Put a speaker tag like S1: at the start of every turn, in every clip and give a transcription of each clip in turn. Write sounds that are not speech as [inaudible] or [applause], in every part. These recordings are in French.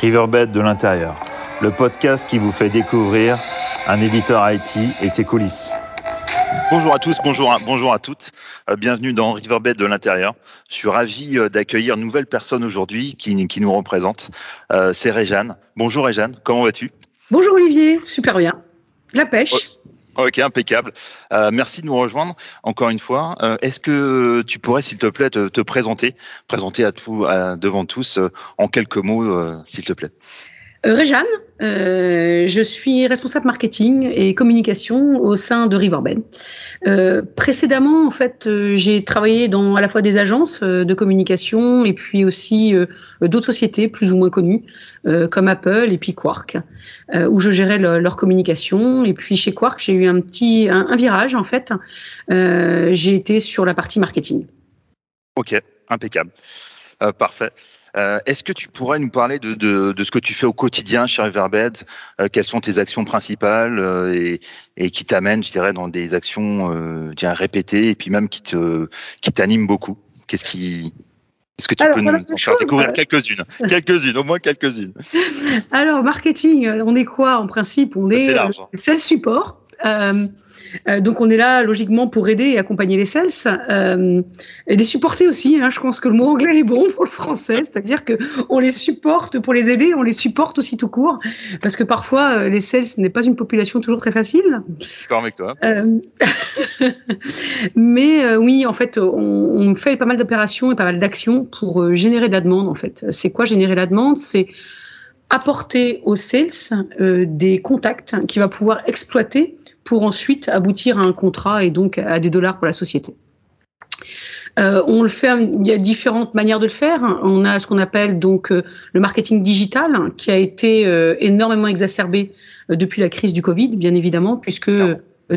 S1: Riverbed de l'intérieur, le podcast qui vous fait découvrir un éditeur IT et ses coulisses.
S2: Bonjour à tous, bonjour à, bonjour à toutes. Euh, bienvenue dans Riverbed de l'intérieur. Je suis ravi euh, d'accueillir une nouvelle personne aujourd'hui qui, qui, nous représente. Euh, c'est Réjeanne. Bonjour Réjeanne, comment vas-tu?
S3: Bonjour Olivier, super bien. La pêche.
S2: Ok, impeccable. Euh, merci de nous rejoindre encore une fois. Euh, Est-ce que tu pourrais, s'il te plaît, te, te présenter, présenter à tout, devant tous euh, en quelques mots, s'il te plaît?
S3: Réjeanne, euh, je suis responsable marketing et communication au sein de Riverbed. Euh, précédemment, en fait, euh, j'ai travaillé dans à la fois des agences euh, de communication et puis aussi d'autres sociétés plus ou moins connues comme Apple et puis Quark, où je gérais le, leur communication. Et puis chez Quark, j'ai eu un petit un virage en fait. j'ai été sur la partie marketing.
S2: Ok, impeccable, parfait. Euh, Est-ce que tu pourrais nous parler de, de, de, ce que tu fais au quotidien chez Riverbed euh, Quelles sont tes actions principales euh, et, et, qui t'amènent, je dirais, dans des actions répétées et puis même qui te qui t'animent beaucoup? Qu'est-ce qui est-ce que tu
S3: Alors,
S2: peux nous en faire découvrir quelques-unes [laughs] Quelques-unes, au moins quelques-unes.
S3: Alors, marketing, on est quoi en principe? On est,
S2: est large.
S3: c'est le support. Euh, donc on est là logiquement pour aider et accompagner les sales euh, et les supporter aussi. Hein, je pense que le mot anglais est bon pour le français, c'est-à-dire que on les supporte pour les aider, on les supporte aussi tout court, parce que parfois euh, les sales n'est pas une population toujours très facile.
S2: D'accord avec toi.
S3: Euh, [laughs] mais euh, oui, en fait, on, on, fait pas mal d'opérations et pas mal d'actions pour générer de la demande. En fait, c'est quoi générer la demande? C'est apporter aux sales des contacts qu'il va pouvoir exploiter pour ensuite aboutir à un contrat et donc à des dollars pour la société. Euh, on le fait, il y a différentes manières de le faire. On a ce qu'on appelle donc euh, le marketing digital qui a été euh, énormément exacerbé euh, depuis la crise du Covid, bien évidemment, puisque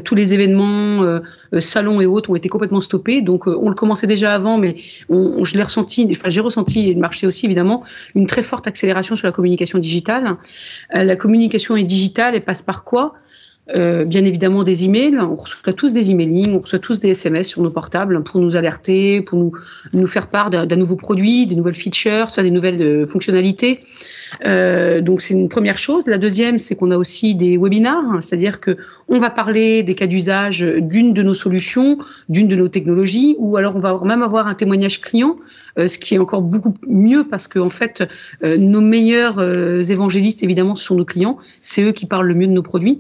S3: tous les événements, salons et autres ont été complètement stoppés. Donc on le commençait déjà avant, mais on, je l'ai ressenti, enfin j'ai ressenti et le marché aussi évidemment une très forte accélération sur la communication digitale. la communication est digitale, elle passe par quoi? Euh, bien évidemment des emails. On reçoit tous des emailings, on reçoit tous des SMS sur nos portables pour nous alerter, pour nous, nous faire part d'un nouveau produit, des nouvelles features, des nouvelles euh, fonctionnalités. Euh, donc c'est une première chose. La deuxième, c'est qu'on a aussi des webinars, c'est-à-dire que on va parler des cas d'usage d'une de nos solutions, d'une de nos technologies, ou alors on va même avoir un témoignage client, euh, ce qui est encore beaucoup mieux parce que en fait, nos meilleurs évangélistes évidemment sont nos clients, c'est eux qui parlent le mieux de nos produits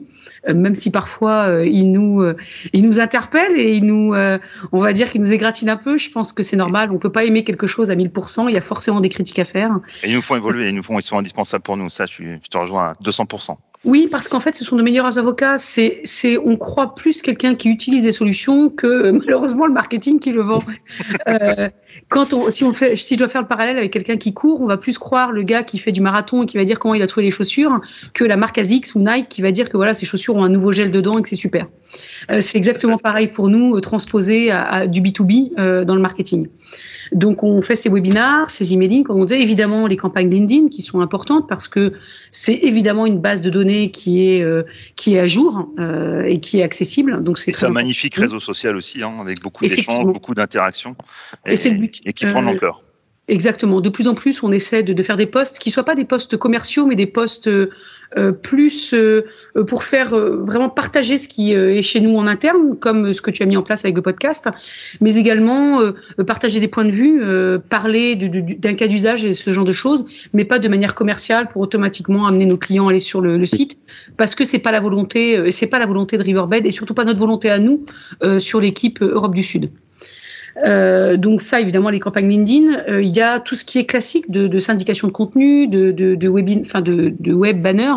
S3: même si parfois euh, il nous euh, il nous interpelle et nous euh, on va dire qu'il nous égratigne un peu. Je pense que c'est normal. On peut pas aimer quelque chose à 1000%. Il y a forcément des critiques à faire.
S2: Et ils nous font évoluer. Ils nous font ils sont indispensables pour nous. Ça, je te rejoins à 200%.
S3: Oui, parce qu'en fait, ce sont nos meilleurs avocats. C'est, c'est, on croit plus quelqu'un qui utilise des solutions que malheureusement le marketing qui le vend. [laughs] euh, quand on, si on fait, si je dois faire le parallèle avec quelqu'un qui court, on va plus croire le gars qui fait du marathon et qui va dire comment il a trouvé les chaussures que la marque ASICS ou Nike qui va dire que voilà, ces chaussures ont un nouveau gel dedans et que c'est super. Euh, c'est exactement pareil pour nous, euh, transposé à, à, du B2B euh, dans le marketing. Donc, on fait ces webinars, ces emailing, comme on disait, évidemment les campagnes LinkedIn qui sont importantes parce que c'est évidemment une base de données qui est euh, qui est à jour euh, et qui est accessible. Donc c'est
S2: un magnifique réseau social aussi, hein, avec beaucoup d'échanges, beaucoup d'interactions, et,
S3: et, le but.
S2: et qui prend de l'ampleur.
S3: Exactement. De plus en plus, on essaie de, de faire des postes qui soient pas des postes commerciaux, mais des postes euh, plus euh, pour faire euh, vraiment partager ce qui est chez nous en interne, comme ce que tu as mis en place avec le podcast, mais également partager des points de vue, parler d'un cas d'usage et ce genre de choses, mais pas de manière commerciale pour automatiquement amener nos clients à aller sur le, le site, parce que c'est pas la volonté, c'est pas la volonté de Riverbed et surtout pas notre volonté à nous sur l'équipe Europe du Sud. Euh, donc ça, évidemment, les campagnes LinkedIn. Euh, il y a tout ce qui est classique de, de syndication de contenu, de, de, de, enfin de, de web banner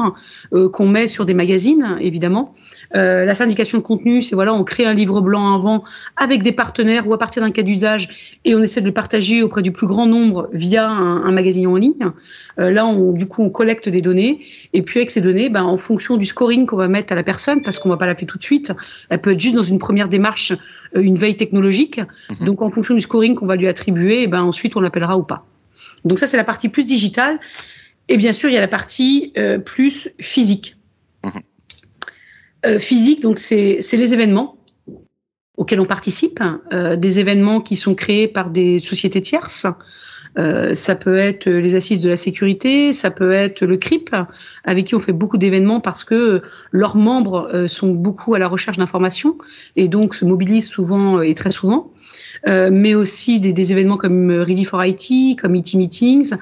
S3: euh, qu'on met sur des magazines, évidemment. Euh, la syndication de contenu, c'est voilà, on crée un livre blanc avant avec des partenaires ou à partir d'un cas d'usage et on essaie de le partager auprès du plus grand nombre via un, un magazine en ligne. Euh, là, on, du coup, on collecte des données et puis avec ces données, ben, en fonction du scoring qu'on va mettre à la personne, parce qu'on va pas l'appeler tout de suite, elle peut être juste dans une première démarche, une veille technologique. Mmh. Donc, en fonction du scoring qu'on va lui attribuer, ben, ensuite, on l'appellera ou pas. Donc ça, c'est la partie plus digitale. Et bien sûr, il y a la partie euh, plus physique. Mmh. Euh, physique, donc c'est les événements auxquels on participe, euh, des événements qui sont créés par des sociétés tierces, Euh, ça peut être les assises de la sécurité, ça peut être le CRIP, avec qui on fait beaucoup d'événements parce que leurs membres euh, sont beaucoup à la recherche d'informations et donc se mobilisent souvent et très souvent. Euh, mais aussi des, des, événements comme Ready for IT, comme IT Meetings.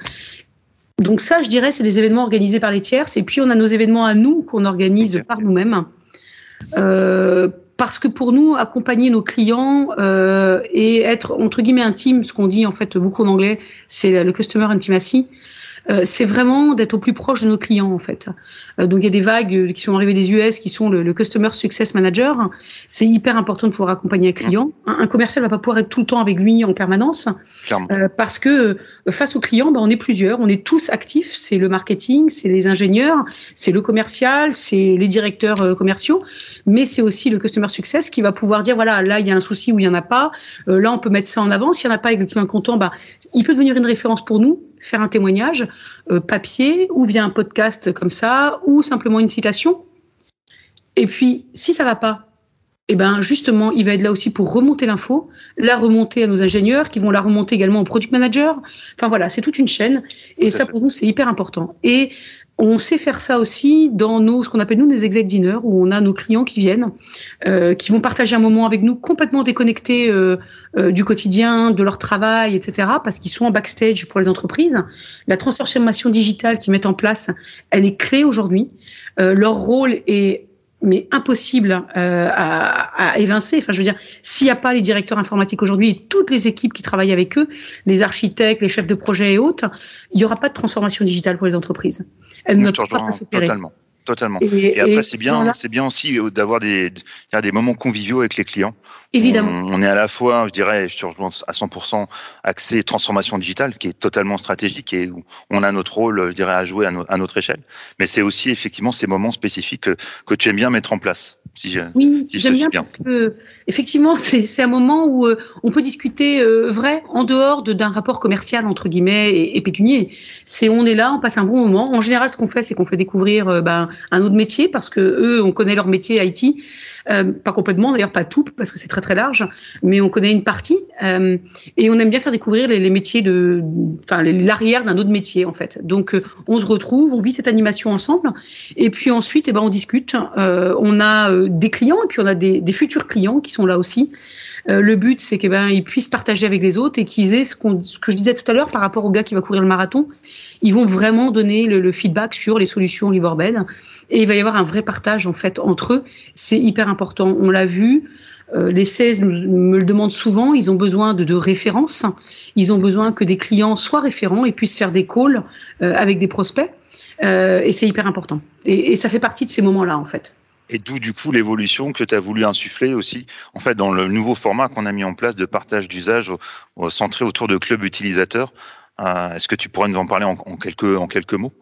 S3: Donc ça, je dirais, c'est des événements organisés par les tierces. Et puis on a nos événements à nous qu'on organise par nous-mêmes. Euh, parce que pour nous, accompagner nos clients euh, et être entre guillemets intime, ce qu'on dit en fait beaucoup en anglais, c'est le customer intimacy. Euh, c'est vraiment d'être au plus proche de nos clients en fait. Euh, donc il y a des vagues euh, qui sont arrivées des US qui sont le, Customer Success Manager. C'est hyper important de pouvoir accompagner un client. Un, commercial va pas pouvoir être tout le temps avec lui en permanence parce que face au client, ben, on est plusieurs, on est tous actifs. C'est le marketing, c'est les ingénieurs, c'est le commercial, c'est les directeurs commerciaux, mais c'est aussi le Customer Success qui va pouvoir dire voilà là il y a un souci ou il y en a pas. là on peut mettre ça en avant. S'il y en a pas et que le client est content, bah, il peut devenir une référence pour nous faire un témoignage euh, papier ou via un podcast comme ça ou simplement une citation. Et puis, si ça va pas, eh ben justement, il va être là aussi pour remonter l'info, la remonter à nos ingénieurs, qui vont la remonter également au product manager. Enfin voilà, c'est toute une chaîne, et ça pour nous c'est hyper important. Et on sait faire ça aussi dans nos, ce qu'on appelle nous des exec dinners, où on a nos clients qui viennent, euh, qui vont partager un moment avec nous complètement déconnectés euh, euh, du quotidien, de leur travail, etc., parce qu'ils sont en backstage pour les entreprises. La transformation digitale qu'ils mettent en place, elle est clé aujourd'hui. leur rôle est mais impossible euh, à, à, évincer. Enfin, je veux dire, s'il n'y a pas les directeurs informatiques aujourd'hui et toutes les équipes qui travaillent avec eux, les architectes, les chefs de projet et autres, il n'y aura pas de transformation digitale pour les entreprises.
S2: Elles ne peuvent pas s'opérer. Totalement. Totalement. Et, après, c'est bien, c'est bien aussi euh, d'avoir des, des moments conviviaux avec les clients.
S3: Évidemment.
S2: On, est à la fois, je dirais, je à 100% axé transformation digitale, qui est totalement stratégique et où on a notre rôle, je dirais, à jouer à, notre échelle. Mais c'est aussi effectivement ces moments spécifiques que, que tu aimes bien mettre en place. Si
S3: oui, j'aime bien, parce que effectivement, c'est un moment où euh, on peut discuter euh, vrai en dehors d'un rapport commercial entre guillemets et, et pécunier. C'est on est là, on passe un bon moment. En général, ce qu'on fait, c'est qu'on fait découvrir ben, un autre métier parce que eux, on connaît leur métier IT, euh, pas complètement d'ailleurs, pas tout parce que c'est très très large, mais on connaît une partie euh, et on aime bien faire découvrir les, les métiers de, enfin l'arrière d'un autre métier en fait. Donc euh, on se retrouve, on vit cette animation ensemble et puis ensuite, eh ben on discute. Euh, on a euh, des clients et puis on a des, futurs clients qui sont là aussi. le but, c'est qu'ils ben, puissent partager avec les autres et qu'ils aient ce, ce que je disais tout à l'heure par rapport au gars qui va courir le marathon. Ils vont vraiment donner le, feedback sur les solutions Riverbed et il va y avoir un vrai partage en fait entre eux. C'est hyper important. On l'a vu. Euh, les 16 me le demandent souvent, ils ont besoin de, références, ils ont besoin que des clients soient référents et puissent faire des calls euh, avec des prospects, euh, et c'est hyper important. Et, ça fait partie de ces moments-là, en fait.
S2: Et d'où du coup l'évolution que tu as voulu insuffler aussi, en fait, dans le nouveau format qu'on a mis en place de partage d'usage centré autour de clubs utilisateurs. Est-ce que tu pourrais nous en parler en, quelques, en quelques mots?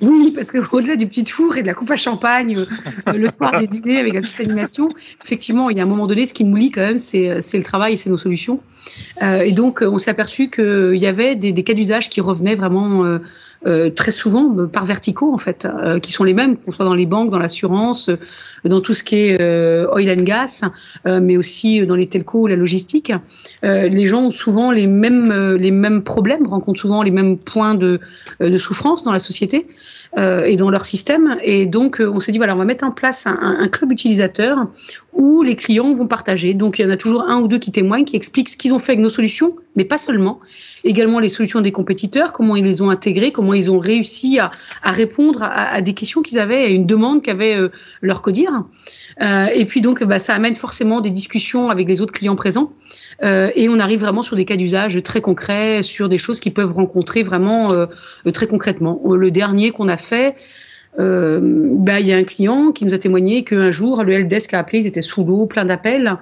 S3: Oui, parce qu'au-delà du petit four et de la coupe à champagne, euh, le soir des dîners avec la petite animation, effectivement, il y a un moment donné, ce qui nous lie quand même, c'est le travail et c'est nos solutions. Euh, et donc, on s'est aperçu qu'il y avait des, cas d'usage qui revenaient vraiment euh, euh, très souvent euh, par verticaux en fait, euh, qui sont les mêmes, qu'on soit dans les banques, dans l'assurance, dans tout ce qui est oil and gas, mais aussi dans les telcos, la logistique. les gens ont souvent les mêmes les mêmes problèmes, rencontrent souvent les mêmes points de, de souffrance dans la société et dans leur système. Et donc, on s'est dit voilà, on va mettre en place un, club utilisateur où les clients vont partager. Donc, il y en a toujours un ou deux qui témoignent, qui expliquent ce qu'ils ont fait avec nos solutions, mais pas seulement. Également les solutions des compétiteurs, comment ils les ont intégrées, comment ils ont réussi à, à répondre à, à, des questions qu'ils avaient, à une demande qu'avait euh, leur codir. Euh, et puis donc, bah, ça amène forcément des discussions avec les autres clients présents. Euh, et on arrive vraiment sur des cas d'usage très concrets, sur des choses qu'ils peuvent rencontrer vraiment euh, très concrètement. Le dernier qu'on a fait, euh, bah, il y a un client qui nous a témoigné qu'un jour, le helpdesk a appelé, ils étaient sous l'eau, plein d'appels,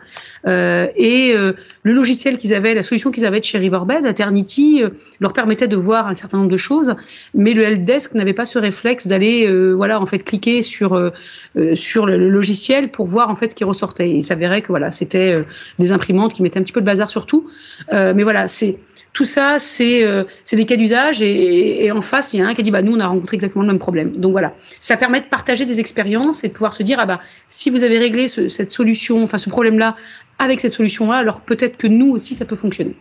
S3: euh, et euh, le logiciel qu'ils avaient, la solution qu'ils avaient de chez Riverbed, Eternity, euh, leur permettait de voir un certain nombre de choses, mais le helpdesk n'avait pas ce réflexe d'aller, euh, voilà, en fait, cliquer sur sur le, logiciel pour voir en fait ce qui ressortait. il s'avérait que voilà, c'était des imprimantes qui mettaient un petit peu de bazar sur tout, mais voilà, c'est tout ça, c'est euh, des cas d'usage et, et, en face, il y a un qui a dit bah nous on a rencontré exactement le même problème. Donc voilà, ça permet de partager des expériences et de pouvoir se dire ah bah si vous avez réglé ce, cette solution, enfin ce problème-là avec cette solution-là, alors peut-être que nous aussi ça peut fonctionner.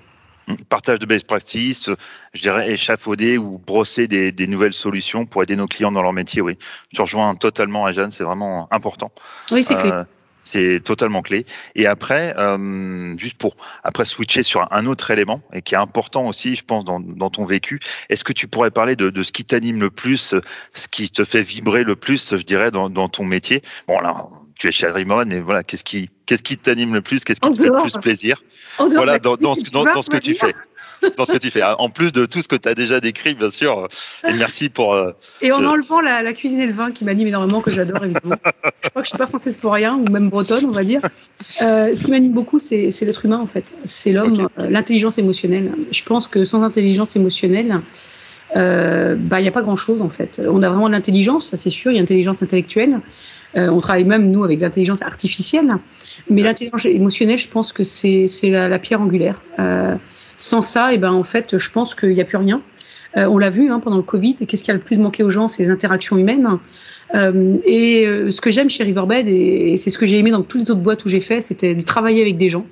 S2: Partage de best practices, je dirais échafauder ou brosser des, des, nouvelles solutions pour aider nos clients dans leur métier. Oui, je rejoins totalement Jeanne, c'est vraiment important.
S3: Oui, c'est clair.
S2: C'est totalement clé. Et après, euh, juste pour après switcher sur un autre élément et qui est important aussi, je pense, dans, dans ton vécu, est-ce que tu pourrais parler de, de ce qui t'anime le plus, ce qui te fait vibrer le plus, je dirais, dans, dans ton métier? Bon, là, tu es chez Rimon et voilà, qu'est-ce qui, qu'est-ce qui t'anime le plus, qu'est-ce qui te fait le plus plaisir? Voilà, dans, dans, dans, dans ce que tu fais [laughs] dans ce que tu fais. En plus de tout ce que tu as déjà décrit, bien sûr. Et merci pour. Euh,
S3: et en enlevant la, la, cuisine et le vin qui m'anime énormément, que j'adore évidemment. je crois que je suis pas française pour rien, ou même bretonne, on va dire. Euh, ce qui m'anime beaucoup, c'est l'être humain en fait. C'est l'homme, euh, l'intelligence émotionnelle. Je pense que sans intelligence émotionnelle, euh, bah il n'y a pas grand chose en fait. On a vraiment de l'intelligence, ça c'est sûr. Il y a l'intelligence intellectuelle. Euh, on travaille même nous avec l'intelligence artificielle, mais l'intelligence émotionnelle, je pense que c'est la, la, pierre angulaire. Euh, sans ça, et eh ben en fait, je pense qu'il n'y a plus rien. Euh, on l'a vu hein, pendant le Covid. Qu'est-ce qui a le plus manqué aux gens C'est les interactions humaines. Euh, et euh, ce que j'aime chez Riverbed, et, c'est ce que j'ai aimé dans toutes les autres boîtes où j'ai fait, c'était de travailler avec des gens.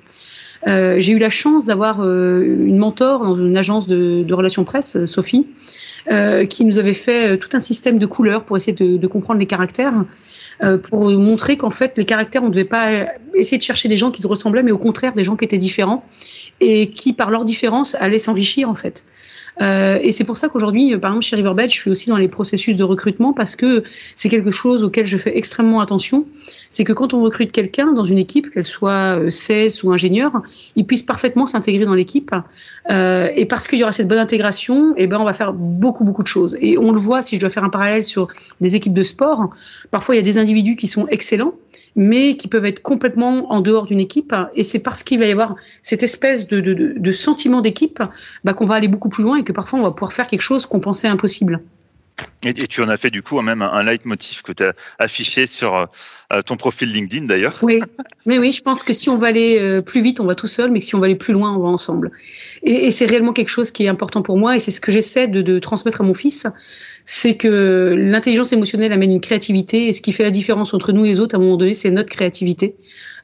S3: Euh, j'ai eu la chance d'avoir une mentor dans une agence de, relations presse, Sophie, qui nous avait fait tout un système de couleurs pour essayer de, de comprendre les caractères. Euh, pour montrer qu'en fait, les caractères, on ne devait pas essayer de chercher des gens qui se ressemblaient, mais au contraire, des gens qui étaient différents et qui, par leur différence, allaient s'enrichir, en fait. Euh, et c'est pour ça qu'aujourd'hui, par exemple, chez Riverbed, je suis aussi dans les processus de recrutement parce que c'est quelque chose auquel je fais extrêmement attention. C'est que quand on recrute quelqu'un dans une équipe, qu'elle soit CS euh, ou ingénieur, il puisse parfaitement s'intégrer dans l'équipe. Euh, et parce qu'il y aura cette bonne intégration, eh ben on va faire beaucoup beaucoup de choses. Et on le voit si je dois faire un parallèle sur des équipes de sport. Parfois, il y a des individus qui sont excellents, mais qui peuvent être complètement en dehors d'une équipe. Et c'est parce qu'il va y avoir cette espèce de, de, de sentiment d'équipe bah, qu'on va aller beaucoup plus loin et que parfois on va pouvoir faire quelque chose qu'on pensait impossible.
S2: Et, tu en as fait du coup même un, leitmotiv que tu as affiché sur euh, ton profil LinkedIn d'ailleurs.
S3: Oui, mais oui, je pense que si on va aller euh, plus vite, on va tout seul, mais que si on va aller plus loin, on va ensemble. Et, et c'est réellement quelque chose qui est important pour moi et c'est ce que j'essaie de, de, transmettre à mon fils, c'est que l'intelligence émotionnelle amène une créativité et ce qui fait la différence entre nous et les autres à un moment donné, c'est notre créativité.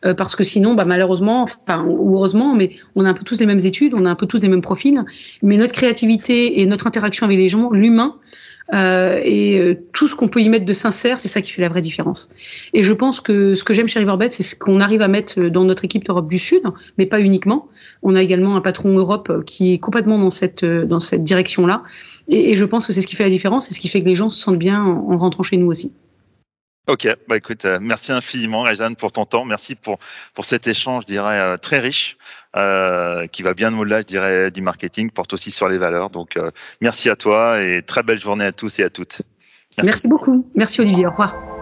S3: Euh, parce que sinon, bah, malheureusement, enfin, ou heureusement, mais on a un peu tous les mêmes études, on a un peu tous les mêmes profils, mais notre créativité et notre interaction avec les gens, l'humain, euh, et euh, tout ce qu'on peut y mettre de sincère, c'est ça qui fait la vraie différence. Et je pense que ce que j'aime chez Riverbed, c'est ce qu'on arrive à mettre dans notre équipe d'Europe du Sud, mais pas uniquement. On a également un patron Europe qui est complètement dans cette dans cette direction-là. Et, et, je pense que c'est ce qui fait la différence, c'est ce qui fait que les gens se sentent bien en, en rentrant chez nous aussi.
S2: Ok, bah écoute, euh, merci infiniment Réjeanne pour ton temps, merci pour pour cet échange, je dirais euh, très riche, euh, qui va bien au-delà, je dirais, du marketing, porte aussi sur les valeurs. Donc merci à toi et très belle journée à tous et à toutes.
S3: merci beaucoup, merci Olivier, au revoir.